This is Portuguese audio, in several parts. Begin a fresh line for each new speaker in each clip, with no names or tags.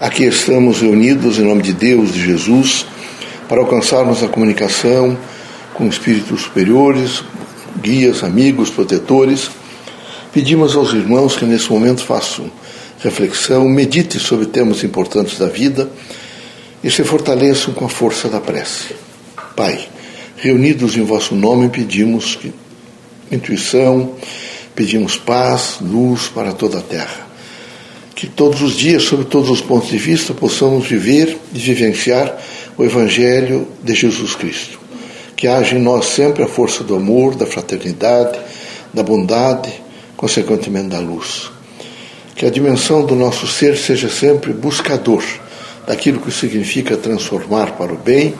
Aqui estamos reunidos em nome de Deus, de Jesus, para alcançarmos a comunicação com espíritos superiores, guias, amigos, protetores. Pedimos aos irmãos que nesse momento façam reflexão, meditem sobre temas importantes da vida e se fortaleçam com a força da prece. Pai, reunidos em vosso nome, pedimos que, intuição, pedimos paz, luz para toda a terra que todos os dias, sob todos os pontos de vista, possamos viver e vivenciar o Evangelho de Jesus Cristo. Que haja em nós sempre a força do amor, da fraternidade, da bondade, consequentemente da luz. Que a dimensão do nosso ser seja sempre buscador daquilo que significa transformar para o bem,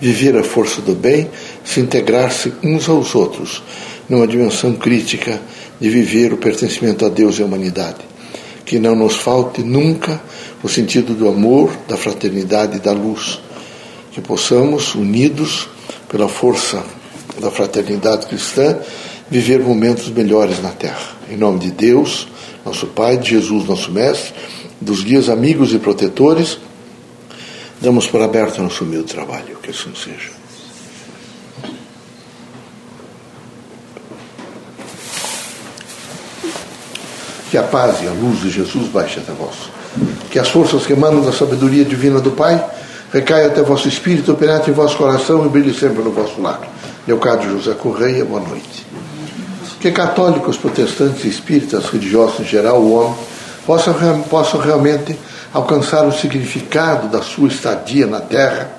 viver a força do bem, se integrar-se uns aos outros, numa dimensão crítica de viver o pertencimento a Deus e à humanidade que não nos falte nunca o sentido do amor, da fraternidade e da luz. Que possamos, unidos pela força da fraternidade cristã, viver momentos melhores na Terra. Em nome de Deus, nosso Pai, de Jesus, nosso Mestre, dos guias amigos e protetores, damos por aberto nosso humilde trabalho. Que assim seja. Que a paz e a luz de Jesus baixe até vós. Que as forças que emanam da sabedoria divina do Pai recaiam até vosso espírito, penetre em vosso coração e brilhe sempre no vosso lar. Leocádio José Correia, boa noite. Que católicos, protestantes, espíritas, religiosos em geral, o homem, possam, possam realmente alcançar o significado da sua estadia na Terra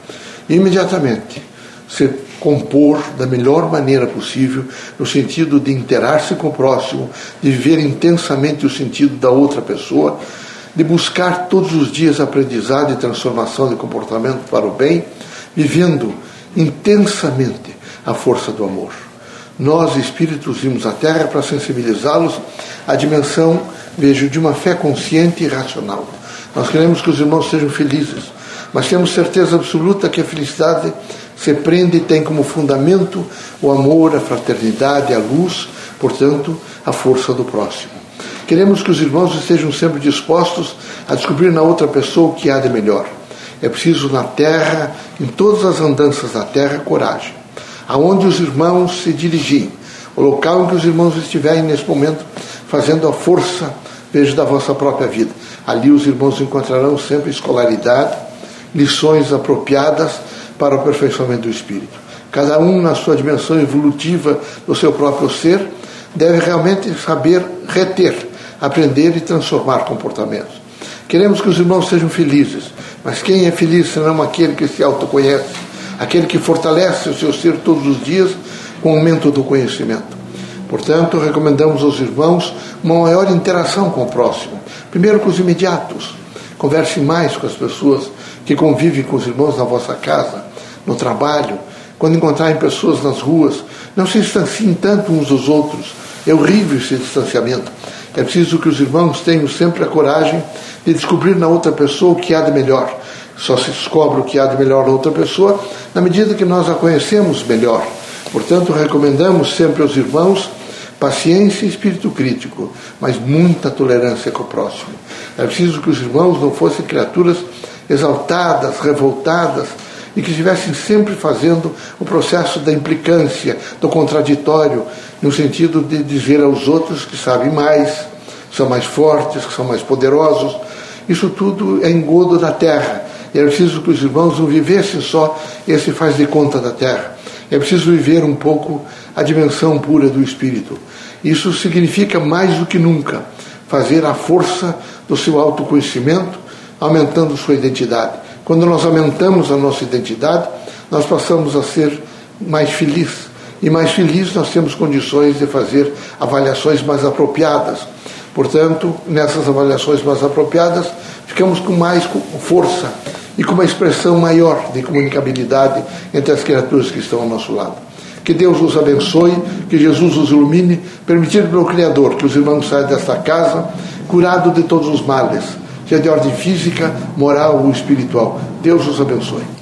e imediatamente ser compor da melhor maneira possível, no sentido de interar-se com o próximo, de viver intensamente o sentido da outra pessoa, de buscar todos os dias aprendizado e transformação de comportamento para o bem, vivendo intensamente a força do amor. Nós, espíritos, vimos a Terra para sensibilizá-los à dimensão, vejo, de uma fé consciente e racional. Nós queremos que os irmãos sejam felizes, mas temos certeza absoluta que a felicidade se prende e tem como fundamento o amor, a fraternidade, a luz, portanto, a força do próximo. Queremos que os irmãos estejam sempre dispostos a descobrir na outra pessoa o que há de melhor. É preciso na terra, em todas as andanças da terra, coragem. Aonde os irmãos se dirigirem, o local em que os irmãos estiverem nesse momento, fazendo a força, veja, da vossa própria vida. Ali os irmãos encontrarão sempre escolaridade, lições apropriadas para o aperfeiçoamento do espírito. Cada um, na sua dimensão evolutiva do seu próprio ser, deve realmente saber reter, aprender e transformar comportamentos. Queremos que os irmãos sejam felizes, mas quem é feliz senão aquele que se autoconhece, aquele que fortalece o seu ser todos os dias com o aumento do conhecimento. Portanto, recomendamos aos irmãos uma maior interação com o próximo. Primeiro com os imediatos. Converse mais com as pessoas que convivem com os irmãos na vossa casa no trabalho, quando encontrarem pessoas nas ruas, não se distanciem tanto uns dos outros. É horrível esse distanciamento. É preciso que os irmãos tenham sempre a coragem de descobrir na outra pessoa o que há de melhor. Só se descobre o que há de melhor na outra pessoa na medida que nós a conhecemos melhor. Portanto, recomendamos sempre aos irmãos paciência e espírito crítico, mas muita tolerância com o próximo. É preciso que os irmãos não fossem criaturas exaltadas, revoltadas, e que estivessem sempre fazendo o processo da implicância, do contraditório, no sentido de dizer aos outros que sabem mais, são mais fortes, que são mais poderosos. Isso tudo é engodo da terra. E é preciso que os irmãos não vivessem só esse faz de conta da terra. É preciso viver um pouco a dimensão pura do espírito. Isso significa mais do que nunca fazer a força do seu autoconhecimento, aumentando sua identidade. Quando nós aumentamos a nossa identidade, nós passamos a ser mais felizes. E mais felizes nós temos condições de fazer avaliações mais apropriadas. Portanto, nessas avaliações mais apropriadas, ficamos com mais força e com uma expressão maior de comunicabilidade entre as criaturas que estão ao nosso lado. Que Deus os abençoe, que Jesus os ilumine, permitido pelo Criador que os irmãos saiam desta casa curados de todos os males seja de ordem física, moral ou espiritual. Deus os abençoe.